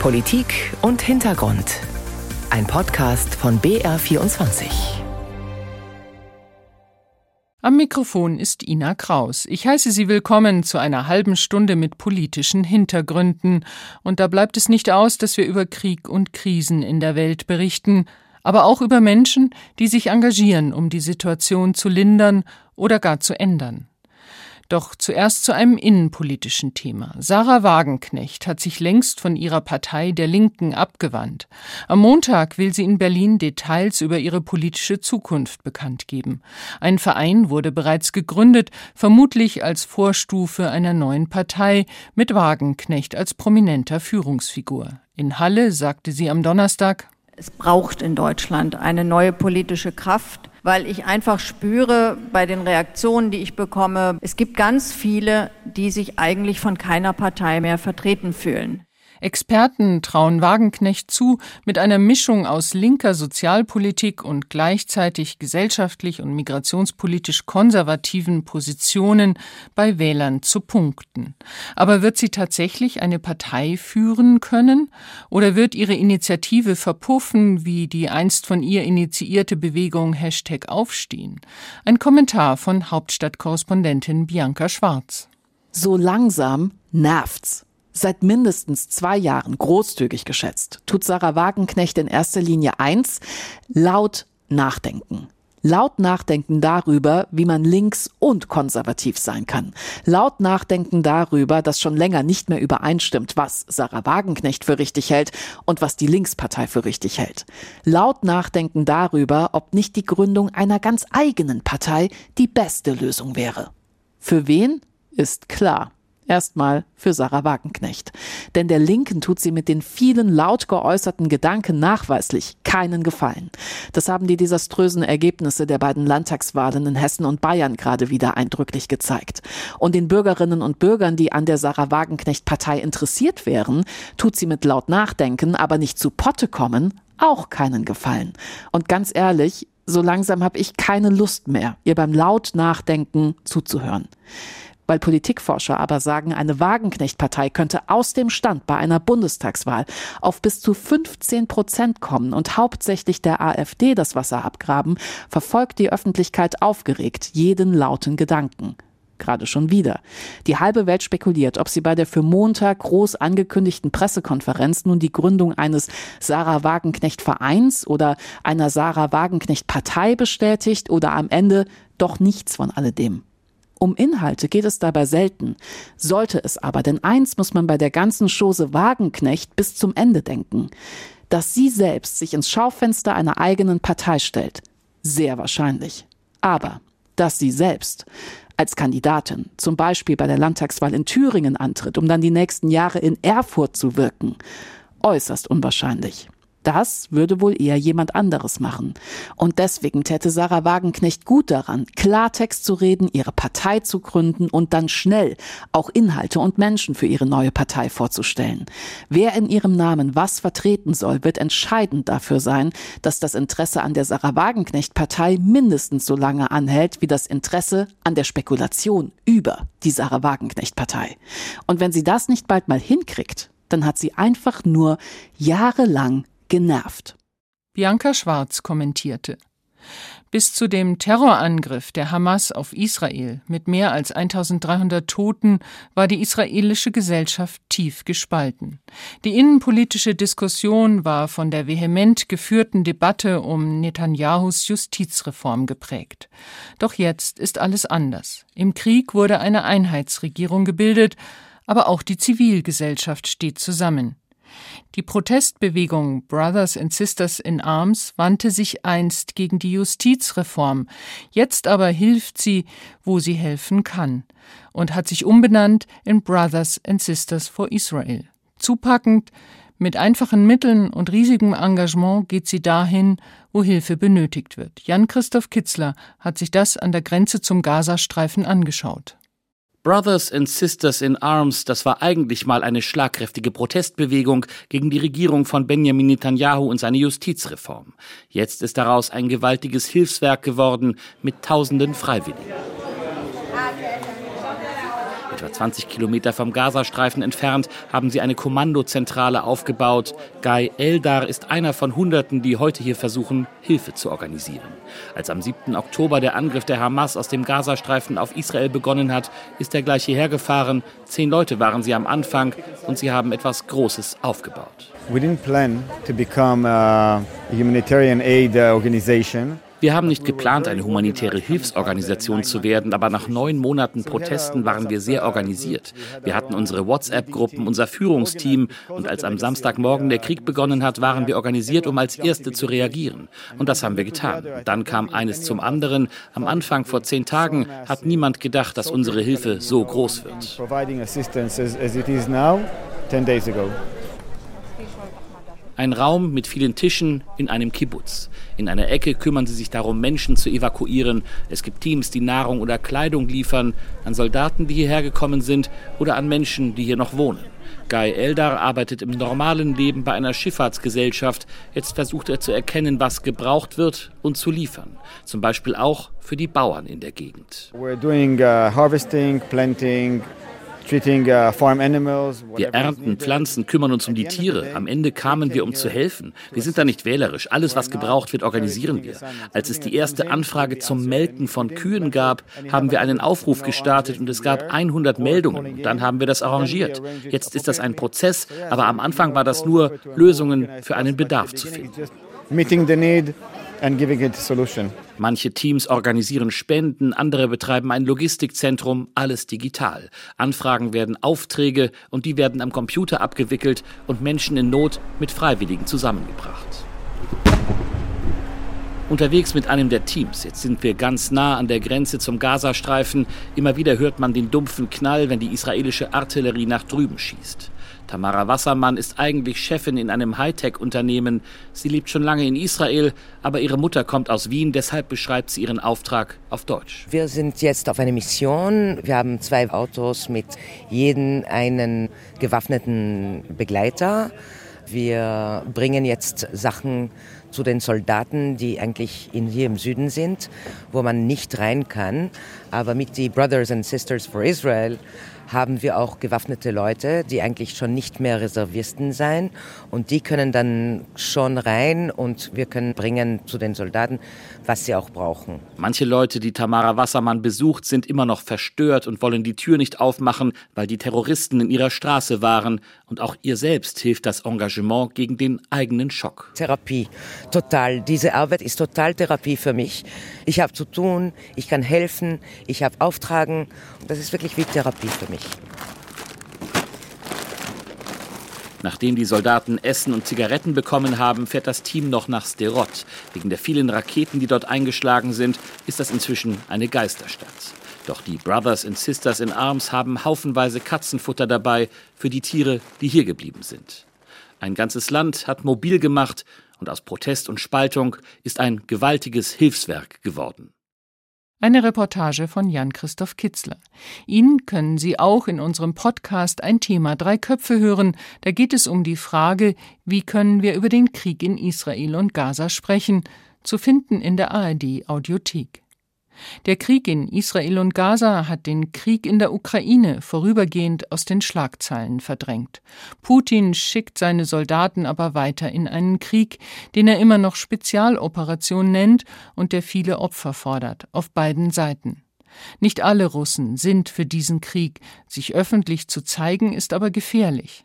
Politik und Hintergrund. Ein Podcast von BR24. Am Mikrofon ist Ina Kraus. Ich heiße Sie willkommen zu einer halben Stunde mit politischen Hintergründen. Und da bleibt es nicht aus, dass wir über Krieg und Krisen in der Welt berichten, aber auch über Menschen, die sich engagieren, um die Situation zu lindern oder gar zu ändern. Doch zuerst zu einem innenpolitischen Thema. Sarah Wagenknecht hat sich längst von ihrer Partei der Linken abgewandt. Am Montag will sie in Berlin Details über ihre politische Zukunft bekannt geben. Ein Verein wurde bereits gegründet, vermutlich als Vorstufe einer neuen Partei mit Wagenknecht als prominenter Führungsfigur. In Halle sagte sie am Donnerstag, es braucht in Deutschland eine neue politische Kraft, weil ich einfach spüre bei den Reaktionen, die ich bekomme, es gibt ganz viele, die sich eigentlich von keiner Partei mehr vertreten fühlen. Experten trauen Wagenknecht zu, mit einer Mischung aus linker Sozialpolitik und gleichzeitig gesellschaftlich und migrationspolitisch konservativen Positionen bei Wählern zu punkten. Aber wird sie tatsächlich eine Partei führen können? Oder wird ihre Initiative verpuffen, wie die einst von ihr initiierte Bewegung Hashtag Aufstehen? Ein Kommentar von Hauptstadtkorrespondentin Bianca Schwarz. So langsam nervt's. Seit mindestens zwei Jahren großzügig geschätzt, tut Sarah Wagenknecht in erster Linie eins, laut nachdenken. Laut nachdenken darüber, wie man links und konservativ sein kann. Laut nachdenken darüber, dass schon länger nicht mehr übereinstimmt, was Sarah Wagenknecht für richtig hält und was die Linkspartei für richtig hält. Laut nachdenken darüber, ob nicht die Gründung einer ganz eigenen Partei die beste Lösung wäre. Für wen? Ist klar. Erstmal für Sarah Wagenknecht. Denn der Linken tut sie mit den vielen laut geäußerten Gedanken nachweislich keinen Gefallen. Das haben die desaströsen Ergebnisse der beiden Landtagswahlen in Hessen und Bayern gerade wieder eindrücklich gezeigt. Und den Bürgerinnen und Bürgern, die an der Sarah Wagenknecht Partei interessiert wären, tut sie mit laut Nachdenken, aber nicht zu Potte kommen, auch keinen Gefallen. Und ganz ehrlich, so langsam habe ich keine Lust mehr, ihr beim laut Nachdenken zuzuhören weil Politikforscher aber sagen, eine Wagenknecht-Partei könnte aus dem Stand bei einer Bundestagswahl auf bis zu 15 Prozent kommen und hauptsächlich der AfD das Wasser abgraben, verfolgt die Öffentlichkeit aufgeregt jeden lauten Gedanken gerade schon wieder. Die halbe Welt spekuliert, ob sie bei der für Montag groß angekündigten Pressekonferenz nun die Gründung eines Sarah Wagenknecht Vereins oder einer Sarah Wagenknecht Partei bestätigt oder am Ende doch nichts von alledem. Um Inhalte geht es dabei selten, sollte es aber, denn eins muss man bei der ganzen Chose Wagenknecht bis zum Ende denken, dass sie selbst sich ins Schaufenster einer eigenen Partei stellt. Sehr wahrscheinlich. Aber, dass sie selbst als Kandidatin zum Beispiel bei der Landtagswahl in Thüringen antritt, um dann die nächsten Jahre in Erfurt zu wirken, äußerst unwahrscheinlich. Das würde wohl eher jemand anderes machen. Und deswegen täte Sarah Wagenknecht gut daran, Klartext zu reden, ihre Partei zu gründen und dann schnell auch Inhalte und Menschen für ihre neue Partei vorzustellen. Wer in ihrem Namen was vertreten soll, wird entscheidend dafür sein, dass das Interesse an der Sarah Wagenknecht Partei mindestens so lange anhält wie das Interesse an der Spekulation über die Sarah Wagenknecht Partei. Und wenn sie das nicht bald mal hinkriegt, dann hat sie einfach nur jahrelang genervt. Bianca Schwarz kommentierte. Bis zu dem Terrorangriff der Hamas auf Israel mit mehr als 1300 Toten war die israelische Gesellschaft tief gespalten. Die innenpolitische Diskussion war von der vehement geführten Debatte um Netanyahus Justizreform geprägt. Doch jetzt ist alles anders. Im Krieg wurde eine Einheitsregierung gebildet, aber auch die Zivilgesellschaft steht zusammen. Die Protestbewegung Brothers and Sisters in Arms wandte sich einst gegen die Justizreform, jetzt aber hilft sie, wo sie helfen kann, und hat sich umbenannt in Brothers and Sisters for Israel. Zupackend, mit einfachen Mitteln und riesigem Engagement geht sie dahin, wo Hilfe benötigt wird. Jan-Christoph Kitzler hat sich das an der Grenze zum Gazastreifen angeschaut. Brothers and Sisters in Arms, das war eigentlich mal eine schlagkräftige Protestbewegung gegen die Regierung von Benjamin Netanyahu und seine Justizreform. Jetzt ist daraus ein gewaltiges Hilfswerk geworden mit tausenden Freiwilligen. Etwa 20 Kilometer vom Gazastreifen entfernt haben sie eine Kommandozentrale aufgebaut. Guy Eldar ist einer von Hunderten, die heute hier versuchen, Hilfe zu organisieren. Als am 7. Oktober der Angriff der Hamas aus dem Gazastreifen auf Israel begonnen hat, ist er gleich hierher gefahren. Zehn Leute waren sie am Anfang und sie haben etwas Großes aufgebaut. We didn't plan to become a humanitarian aid organization. Wir haben nicht geplant, eine humanitäre Hilfsorganisation zu werden, aber nach neun Monaten Protesten waren wir sehr organisiert. Wir hatten unsere WhatsApp-Gruppen, unser Führungsteam und als am Samstagmorgen der Krieg begonnen hat, waren wir organisiert, um als Erste zu reagieren. Und das haben wir getan. Dann kam eines zum anderen. Am Anfang vor zehn Tagen hat niemand gedacht, dass unsere Hilfe so groß wird. Ein Raum mit vielen Tischen in einem Kibbutz. In einer Ecke kümmern sie sich darum, Menschen zu evakuieren. Es gibt Teams, die Nahrung oder Kleidung liefern, an Soldaten, die hierher gekommen sind oder an Menschen, die hier noch wohnen. Guy Eldar arbeitet im normalen Leben bei einer Schifffahrtsgesellschaft. Jetzt versucht er zu erkennen, was gebraucht wird und zu liefern. Zum Beispiel auch für die Bauern in der Gegend. We're doing uh, harvesting, planting, wir ernten Pflanzen, kümmern uns um die Tiere. Am Ende kamen wir, um zu helfen. Wir sind da nicht wählerisch. Alles, was gebraucht wird, organisieren wir. Als es die erste Anfrage zum Melken von Kühen gab, haben wir einen Aufruf gestartet und es gab 100 Meldungen. Dann haben wir das arrangiert. Jetzt ist das ein Prozess, aber am Anfang war das nur, Lösungen für einen Bedarf zu finden. Meeting the need and giving it solution. Manche Teams organisieren Spenden, andere betreiben ein Logistikzentrum, alles digital. Anfragen werden Aufträge und die werden am Computer abgewickelt und Menschen in Not mit Freiwilligen zusammengebracht. Unterwegs mit einem der Teams. Jetzt sind wir ganz nah an der Grenze zum Gazastreifen. Immer wieder hört man den dumpfen Knall, wenn die israelische Artillerie nach drüben schießt. Tamara Wassermann ist eigentlich Chefin in einem Hightech-Unternehmen. Sie lebt schon lange in Israel, aber ihre Mutter kommt aus Wien, deshalb beschreibt sie ihren Auftrag auf Deutsch. Wir sind jetzt auf einer Mission. Wir haben zwei Autos mit jedem einen gewaffneten Begleiter. Wir bringen jetzt Sachen zu den Soldaten, die eigentlich in, hier im Süden sind, wo man nicht rein kann. Aber mit die Brothers and Sisters for Israel haben wir auch gewaffnete Leute, die eigentlich schon nicht mehr Reservisten sein und die können dann schon rein und wir können bringen zu den Soldaten, was sie auch brauchen. Manche Leute, die Tamara Wassermann besucht, sind immer noch verstört und wollen die Tür nicht aufmachen, weil die Terroristen in ihrer Straße waren und auch ihr selbst hilft das Engagement gegen den eigenen Schock. Therapie, total. Diese Arbeit ist total Therapie für mich. Ich habe zu tun, ich kann helfen, ich habe Auftragen. Das ist wirklich wie Therapie für mich. Nachdem die Soldaten Essen und Zigaretten bekommen haben, fährt das Team noch nach Sderot. Wegen der vielen Raketen, die dort eingeschlagen sind, ist das inzwischen eine Geisterstadt. Doch die Brothers and Sisters in Arms haben haufenweise Katzenfutter dabei für die Tiere, die hier geblieben sind. Ein ganzes Land hat mobil gemacht und aus Protest und Spaltung ist ein gewaltiges Hilfswerk geworden. Eine Reportage von Jan-Christoph Kitzler. Ihn können Sie auch in unserem Podcast Ein Thema Drei Köpfe hören. Da geht es um die Frage, wie können wir über den Krieg in Israel und Gaza sprechen, zu finden in der ARD Audiothek. Der Krieg in Israel und Gaza hat den Krieg in der Ukraine vorübergehend aus den Schlagzeilen verdrängt. Putin schickt seine Soldaten aber weiter in einen Krieg, den er immer noch Spezialoperation nennt und der viele Opfer fordert, auf beiden Seiten. Nicht alle Russen sind für diesen Krieg, sich öffentlich zu zeigen, ist aber gefährlich.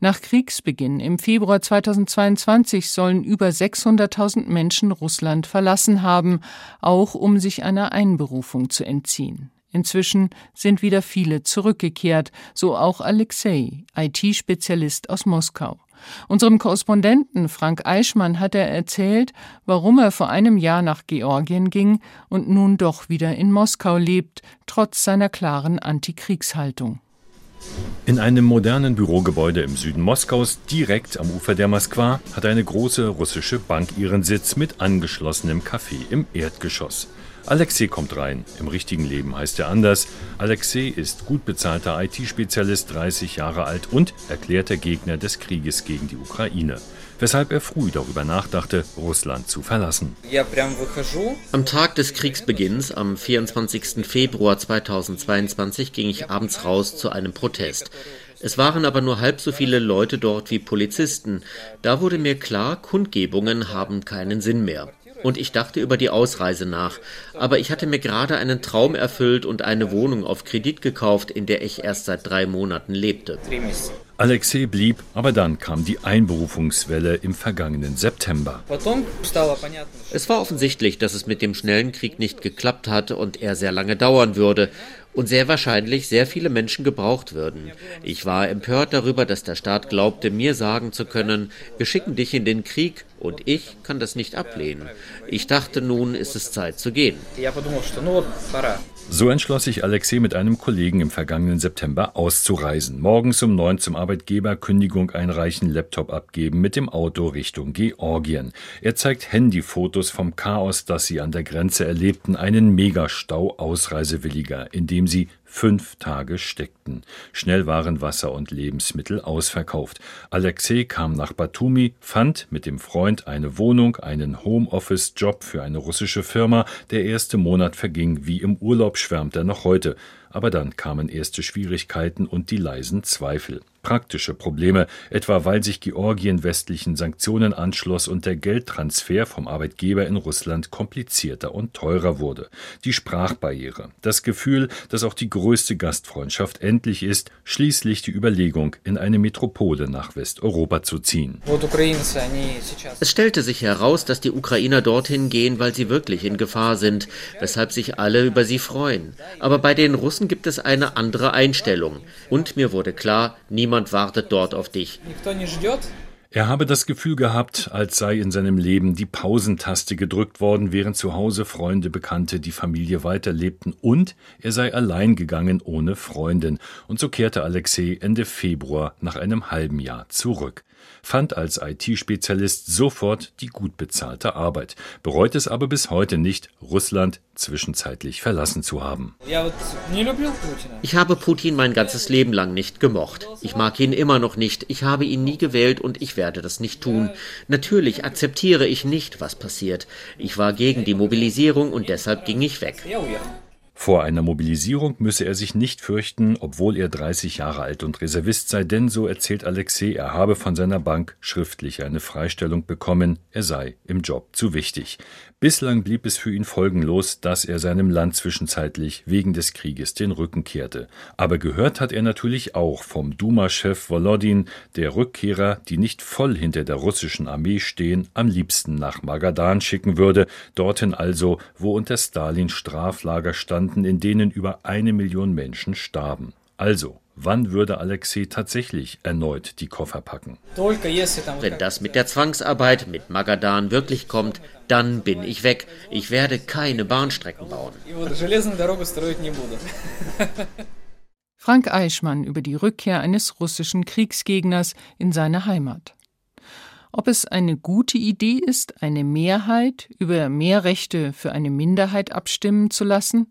Nach Kriegsbeginn im Februar 2022 sollen über 600.000 Menschen Russland verlassen haben, auch um sich einer Einberufung zu entziehen. Inzwischen sind wieder viele zurückgekehrt, so auch Alexei, IT-Spezialist aus Moskau. Unserem Korrespondenten Frank Eichmann hat er erzählt, warum er vor einem Jahr nach Georgien ging und nun doch wieder in Moskau lebt, trotz seiner klaren Antikriegshaltung. In einem modernen Bürogebäude im Süden Moskaus, direkt am Ufer der Moskwa, hat eine große russische Bank ihren Sitz mit angeschlossenem Café im Erdgeschoss. Alexei kommt rein. Im richtigen Leben heißt er anders. Alexei ist gut bezahlter IT-Spezialist, 30 Jahre alt und erklärter Gegner des Krieges gegen die Ukraine weshalb er früh darüber nachdachte, Russland zu verlassen. Am Tag des Kriegsbeginns, am 24. Februar 2022, ging ich abends raus zu einem Protest. Es waren aber nur halb so viele Leute dort wie Polizisten. Da wurde mir klar, Kundgebungen haben keinen Sinn mehr und ich dachte über die Ausreise nach. Aber ich hatte mir gerade einen Traum erfüllt und eine Wohnung auf Kredit gekauft, in der ich erst seit drei Monaten lebte. Alexei blieb, aber dann kam die Einberufungswelle im vergangenen September. Es war offensichtlich, dass es mit dem schnellen Krieg nicht geklappt hatte und er sehr lange dauern würde und sehr wahrscheinlich sehr viele Menschen gebraucht würden. Ich war empört darüber, dass der Staat glaubte, mir sagen zu können, wir schicken dich in den Krieg und ich kann das nicht ablehnen. Ich dachte, nun ist es Zeit zu gehen. So entschloss sich Alexei mit einem Kollegen im vergangenen September auszureisen. Morgens um neun zum Arbeitgeber Kündigung einreichen, Laptop abgeben, mit dem Auto Richtung Georgien. Er zeigt Handyfotos vom Chaos, das sie an der Grenze erlebten, einen Megastau Ausreisewilliger, in dem sie fünf Tage steckten. Schnell waren Wasser und Lebensmittel ausverkauft. Alexei kam nach Batumi, fand mit dem Freund eine Wohnung, einen Homeoffice-Job für eine russische Firma. Der erste Monat verging wie im Urlaub, schwärmt er noch heute. Aber dann kamen erste Schwierigkeiten und die leisen Zweifel. Praktische Probleme, etwa weil sich Georgien westlichen Sanktionen anschloss und der Geldtransfer vom Arbeitgeber in Russland komplizierter und teurer wurde. Die Sprachbarriere, das Gefühl, dass auch die größte Gastfreundschaft endlich ist, schließlich die Überlegung, in eine Metropole nach Westeuropa zu ziehen. Es stellte sich heraus, dass die Ukrainer dorthin gehen, weil sie wirklich in Gefahr sind, weshalb sich alle über sie freuen. Aber bei den Russen Russen gibt es eine andere Einstellung. Und mir wurde klar, niemand wartet dort auf dich. Er habe das Gefühl gehabt, als sei in seinem Leben die Pausentaste gedrückt worden, während zu Hause Freunde, Bekannte, die Familie weiterlebten und er sei allein gegangen ohne Freundin. Und so kehrte Alexei Ende Februar nach einem halben Jahr zurück fand als IT-Spezialist sofort die gut bezahlte Arbeit, bereut es aber bis heute nicht, Russland zwischenzeitlich verlassen zu haben. Ich habe Putin mein ganzes Leben lang nicht gemocht. Ich mag ihn immer noch nicht. Ich habe ihn nie gewählt und ich werde das nicht tun. Natürlich akzeptiere ich nicht, was passiert. Ich war gegen die Mobilisierung und deshalb ging ich weg. Vor einer Mobilisierung müsse er sich nicht fürchten, obwohl er 30 Jahre alt und Reservist sei, denn so erzählt Alexei, er habe von seiner Bank schriftlich eine Freistellung bekommen, er sei im Job zu wichtig. Bislang blieb es für ihn folgenlos, dass er seinem Land zwischenzeitlich wegen des Krieges den Rücken kehrte. Aber gehört hat er natürlich auch vom Duma-Chef Volodin, der Rückkehrer, die nicht voll hinter der russischen Armee stehen, am liebsten nach Magadan schicken würde, dorthin also, wo unter Stalin Straflager standen, in denen über eine Million Menschen starben. Also, Wann würde Alexei tatsächlich erneut die Koffer packen? Wenn das mit der Zwangsarbeit mit Magadan wirklich kommt, dann bin ich weg. Ich werde keine Bahnstrecken bauen. Frank Eichmann über die Rückkehr eines russischen Kriegsgegners in seine Heimat. Ob es eine gute Idee ist, eine Mehrheit über mehr Rechte für eine Minderheit abstimmen zu lassen?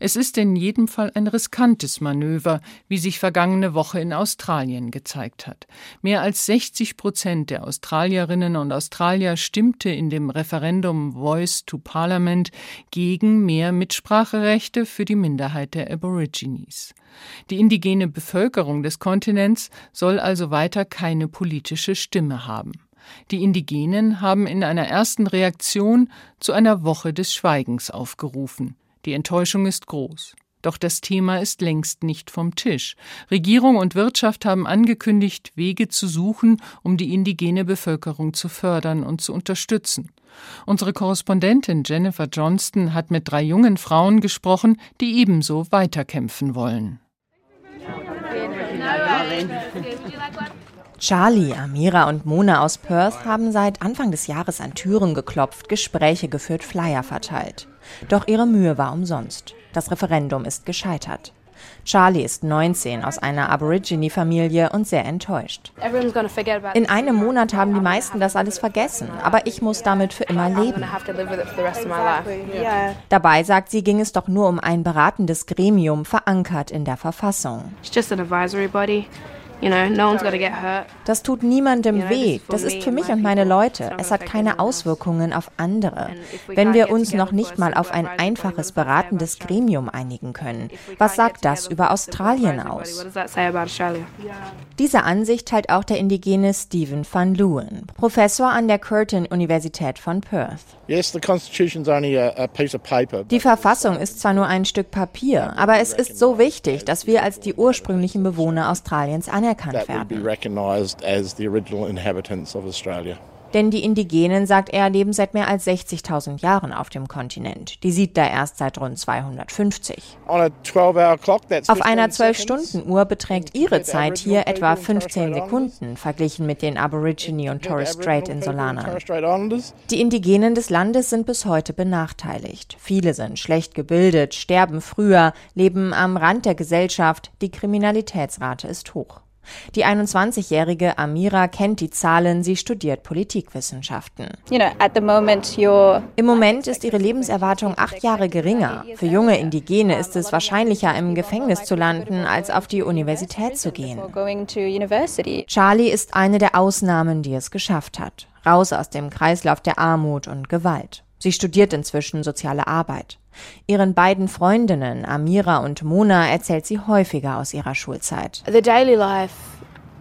Es ist in jedem Fall ein riskantes Manöver, wie sich vergangene Woche in Australien gezeigt hat. Mehr als 60 Prozent der Australierinnen und Australier stimmte in dem Referendum Voice to Parliament gegen mehr Mitspracherechte für die Minderheit der Aborigines. Die indigene Bevölkerung des Kontinents soll also weiter keine politische Stimme haben. Die Indigenen haben in einer ersten Reaktion zu einer Woche des Schweigens aufgerufen. Die Enttäuschung ist groß. Doch das Thema ist längst nicht vom Tisch. Regierung und Wirtschaft haben angekündigt, Wege zu suchen, um die indigene Bevölkerung zu fördern und zu unterstützen. Unsere Korrespondentin Jennifer Johnston hat mit drei jungen Frauen gesprochen, die ebenso weiterkämpfen wollen. Charlie, Amira und Mona aus Perth haben seit Anfang des Jahres an Türen geklopft, Gespräche geführt, Flyer verteilt. Doch ihre Mühe war umsonst. Das Referendum ist gescheitert. Charlie ist 19 aus einer Aborigine-Familie und sehr enttäuscht. In einem Monat haben die meisten das alles vergessen, aber ich muss damit für immer leben. Dabei, sagt sie, ging es doch nur um ein beratendes Gremium, verankert in der Verfassung. Das tut niemandem weh. Das ist für mich und meine Leute. Es hat keine Auswirkungen auf andere. Wenn wir uns noch nicht mal auf ein einfaches beratendes Gremium einigen können, was sagt das über Australien aus? Diese Ansicht teilt auch der indigene Stephen van Leeuwen, Professor an der Curtin Universität von Perth. Die Verfassung ist zwar nur ein Stück Papier, aber es ist so wichtig, dass wir als die ursprünglichen Bewohner Australiens anerkannt werden. Denn die Indigenen, sagt er, leben seit mehr als 60.000 Jahren auf dem Kontinent. Die Siedler erst seit rund 250. Auf einer 12-Stunden-Uhr beträgt ihre Zeit hier etwa 15 Sekunden, verglichen mit den Aborigine und Torres Strait Insulanern. Die Indigenen des Landes sind bis heute benachteiligt. Viele sind schlecht gebildet, sterben früher, leben am Rand der Gesellschaft, die Kriminalitätsrate ist hoch. Die 21-jährige Amira kennt die Zahlen, sie studiert Politikwissenschaften. Im Moment ist ihre Lebenserwartung acht Jahre geringer. Für junge Indigene ist es wahrscheinlicher, im Gefängnis zu landen, als auf die Universität zu gehen. Charlie ist eine der Ausnahmen, die es geschafft hat. Raus aus dem Kreislauf der Armut und Gewalt. Sie studiert inzwischen soziale Arbeit. Ihren beiden Freundinnen Amira und Mona erzählt sie häufiger aus ihrer Schulzeit. The daily life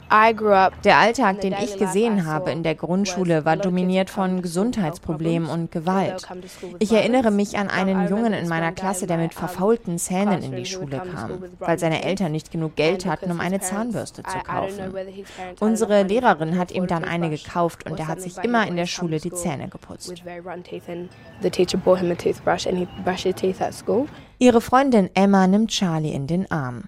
der Alltag, den ich gesehen habe in der Grundschule, war dominiert von Gesundheitsproblemen und Gewalt. Ich erinnere mich an einen Jungen in meiner Klasse, der mit verfaulten Zähnen in die Schule kam, weil seine Eltern nicht genug Geld hatten, um eine Zahnbürste zu kaufen. Unsere Lehrerin hat ihm dann eine gekauft und er hat sich immer in der Schule die Zähne geputzt. Ihre Freundin Emma nimmt Charlie in den Arm.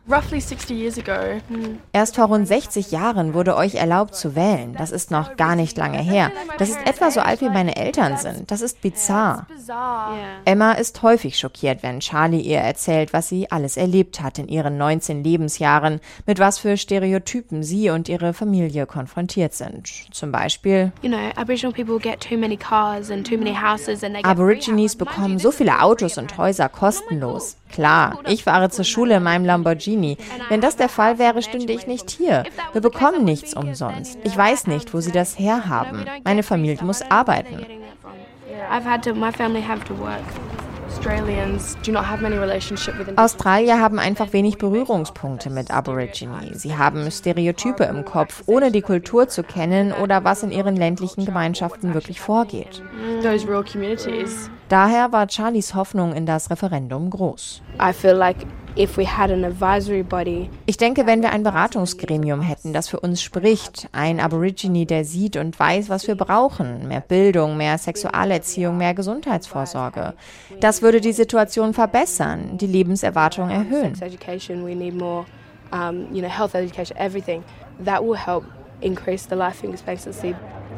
Erst vor rund 60 Jahren wurde euch erlaubt zu wählen. Das ist noch gar nicht lange her. Das ist etwa so alt wie meine Eltern sind. Das ist bizarr. Emma ist häufig schockiert, wenn Charlie ihr erzählt, was sie alles erlebt hat in ihren 19 Lebensjahren, mit was für Stereotypen sie und ihre Familie konfrontiert sind. Zum Beispiel Aborigines bekommen so viele Autos und Häuser kostenlos aus. Klar, ich fahre zur Schule in meinem Lamborghini. Wenn das der Fall wäre, stünde ich nicht hier. Wir bekommen nichts umsonst. Ich weiß nicht, wo sie das herhaben. Meine Familie muss arbeiten. I've had to, my family have to work. Australier haben einfach wenig Berührungspunkte mit Aborigine. Sie haben Stereotype im Kopf, ohne die Kultur zu kennen oder was in ihren ländlichen Gemeinschaften wirklich vorgeht. Daher war Charlies Hoffnung in das Referendum groß. Ich denke, wenn wir ein Beratungsgremium hätten, das für uns spricht, ein Aborigine, der sieht und weiß, was wir brauchen, mehr Bildung, mehr Sexualerziehung, mehr Gesundheitsvorsorge, das würde die Situation verbessern, die Lebenserwartung erhöhen.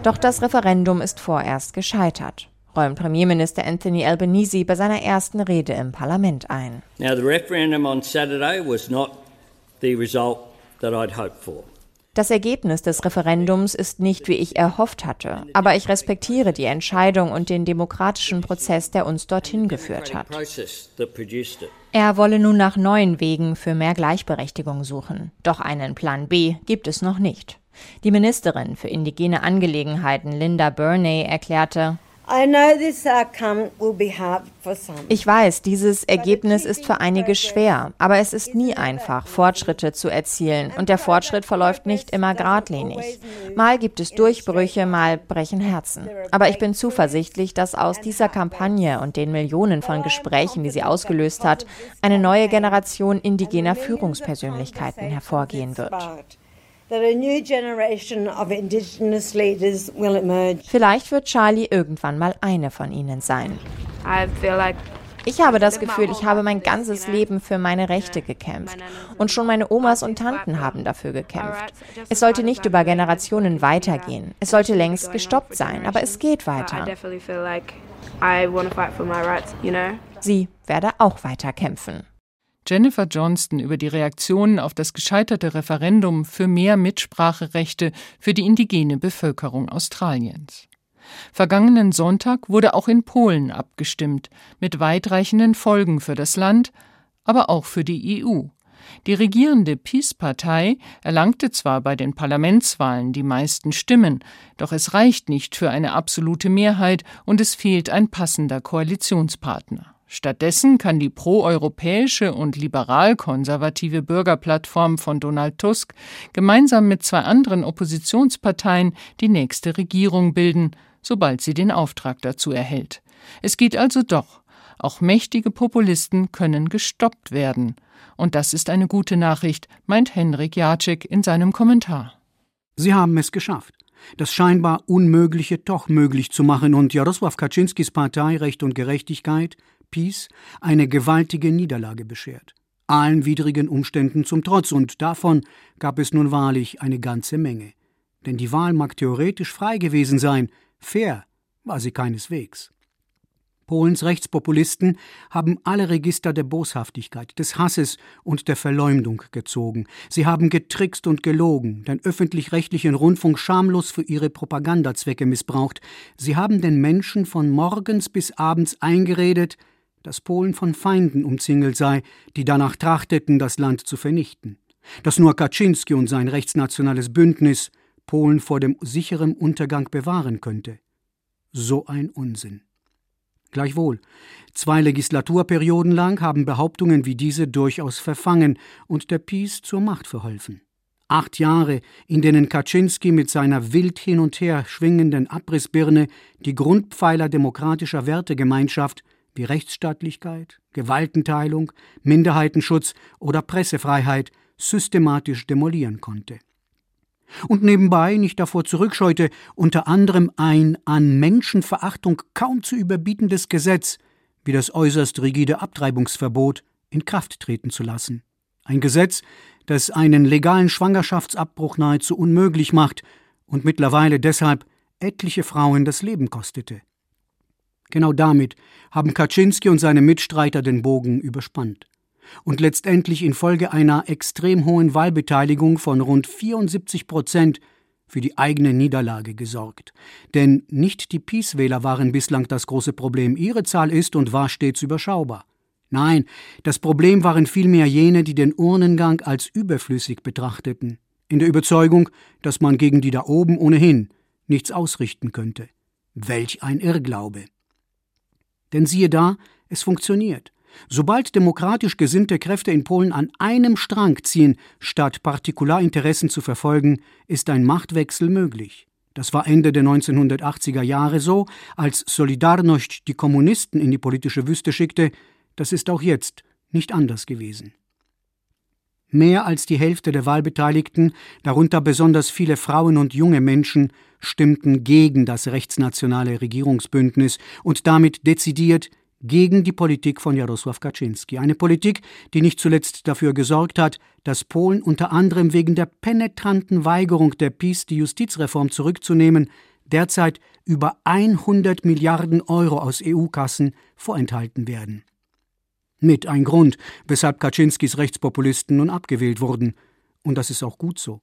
Doch das Referendum ist vorerst gescheitert räumt Premierminister Anthony Albanese bei seiner ersten Rede im Parlament ein. Now the referendum on Saturday was not the result that I'd hoped for. Das Ergebnis des Referendums ist nicht, wie ich erhofft hatte, aber ich respektiere die Entscheidung und den demokratischen Prozess, der uns dorthin geführt hat. Er wolle nun nach neuen Wegen für mehr Gleichberechtigung suchen. Doch einen Plan B gibt es noch nicht. Die Ministerin für indigene Angelegenheiten Linda Burney erklärte, ich weiß, dieses Ergebnis ist für einige schwer, aber es ist nie einfach, Fortschritte zu erzielen. Und der Fortschritt verläuft nicht immer geradlinig. Mal gibt es Durchbrüche, mal brechen Herzen. Aber ich bin zuversichtlich, dass aus dieser Kampagne und den Millionen von Gesprächen, die sie ausgelöst hat, eine neue Generation indigener Führungspersönlichkeiten hervorgehen wird. Vielleicht wird Charlie irgendwann mal eine von ihnen sein. Ich habe das Gefühl, ich habe mein ganzes Leben für meine Rechte gekämpft. Und schon meine Omas und Tanten haben dafür gekämpft. Es sollte nicht über Generationen weitergehen. Es sollte längst gestoppt sein, aber es geht weiter. Sie werde auch weiter kämpfen. Jennifer Johnston über die Reaktionen auf das gescheiterte Referendum für mehr Mitspracherechte für die indigene Bevölkerung Australiens. Vergangenen Sonntag wurde auch in Polen abgestimmt, mit weitreichenden Folgen für das Land, aber auch für die EU. Die regierende PiS-Partei erlangte zwar bei den Parlamentswahlen die meisten Stimmen, doch es reicht nicht für eine absolute Mehrheit und es fehlt ein passender Koalitionspartner. Stattdessen kann die proeuropäische und liberal-konservative Bürgerplattform von Donald Tusk gemeinsam mit zwei anderen Oppositionsparteien die nächste Regierung bilden, sobald sie den Auftrag dazu erhält. Es geht also doch. Auch mächtige Populisten können gestoppt werden. Und das ist eine gute Nachricht, meint Henrik Jacek in seinem Kommentar. Sie haben es geschafft das scheinbar Unmögliche doch möglich zu machen und Jarosław Kaczynskis Partei Recht und Gerechtigkeit Peace eine gewaltige Niederlage beschert. Allen widrigen Umständen zum Trotz, und davon gab es nun wahrlich eine ganze Menge. Denn die Wahl mag theoretisch frei gewesen sein, fair war sie keineswegs. Polens Rechtspopulisten haben alle Register der Boshaftigkeit, des Hasses und der Verleumdung gezogen. Sie haben getrickst und gelogen, den öffentlich-rechtlichen Rundfunk schamlos für ihre Propagandazwecke missbraucht. Sie haben den Menschen von morgens bis abends eingeredet, dass Polen von Feinden umzingelt sei, die danach trachteten, das Land zu vernichten, dass nur Kaczynski und sein rechtsnationales Bündnis Polen vor dem sicheren Untergang bewahren könnte. So ein Unsinn. Gleichwohl, zwei Legislaturperioden lang haben Behauptungen wie diese durchaus verfangen und der Peace zur Macht verholfen. Acht Jahre, in denen Kaczynski mit seiner wild hin und her schwingenden Abrissbirne die Grundpfeiler demokratischer Wertegemeinschaft wie Rechtsstaatlichkeit, Gewaltenteilung, Minderheitenschutz oder Pressefreiheit systematisch demolieren konnte. Und nebenbei nicht davor zurückscheute, unter anderem ein an Menschenverachtung kaum zu überbietendes Gesetz wie das äußerst rigide Abtreibungsverbot in Kraft treten zu lassen. Ein Gesetz, das einen legalen Schwangerschaftsabbruch nahezu unmöglich macht und mittlerweile deshalb etliche Frauen das Leben kostete. Genau damit haben Kaczynski und seine Mitstreiter den Bogen überspannt und letztendlich infolge einer extrem hohen Wahlbeteiligung von rund 74 Prozent für die eigene Niederlage gesorgt. Denn nicht die Peace-Wähler waren bislang das große Problem. Ihre Zahl ist und war stets überschaubar. Nein, das Problem waren vielmehr jene, die den Urnengang als überflüssig betrachteten, in der Überzeugung, dass man gegen die da oben ohnehin nichts ausrichten könnte. Welch ein Irrglaube. Denn siehe da, es funktioniert. Sobald demokratisch gesinnte Kräfte in Polen an einem Strang ziehen, statt Partikularinteressen zu verfolgen, ist ein Machtwechsel möglich. Das war Ende der 1980er Jahre so, als Solidarność die Kommunisten in die politische Wüste schickte, das ist auch jetzt nicht anders gewesen. Mehr als die Hälfte der Wahlbeteiligten, darunter besonders viele Frauen und junge Menschen, stimmten gegen das rechtsnationale Regierungsbündnis und damit dezidiert gegen die Politik von Jarosław Kaczynski. Eine Politik, die nicht zuletzt dafür gesorgt hat, dass Polen unter anderem wegen der penetranten Weigerung der PiS, die Justizreform zurückzunehmen, derzeit über 100 Milliarden Euro aus EU-Kassen vorenthalten werden. Mit ein Grund, weshalb Kaczynskis Rechtspopulisten nun abgewählt wurden. Und das ist auch gut so.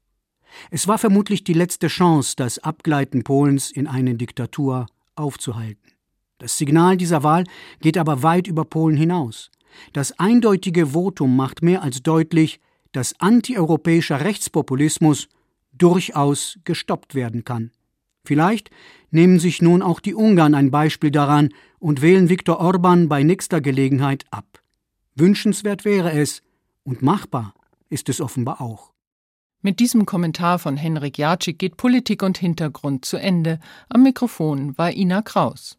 Es war vermutlich die letzte Chance, das Abgleiten Polens in eine Diktatur aufzuhalten. Das Signal dieser Wahl geht aber weit über Polen hinaus. Das eindeutige Votum macht mehr als deutlich, dass antieuropäischer Rechtspopulismus durchaus gestoppt werden kann. Vielleicht nehmen sich nun auch die Ungarn ein Beispiel daran und wählen Viktor Orban bei nächster Gelegenheit ab. Wünschenswert wäre es und machbar ist es offenbar auch. Mit diesem Kommentar von Henrik Jatschik geht Politik und Hintergrund zu Ende. Am Mikrofon war Ina Kraus.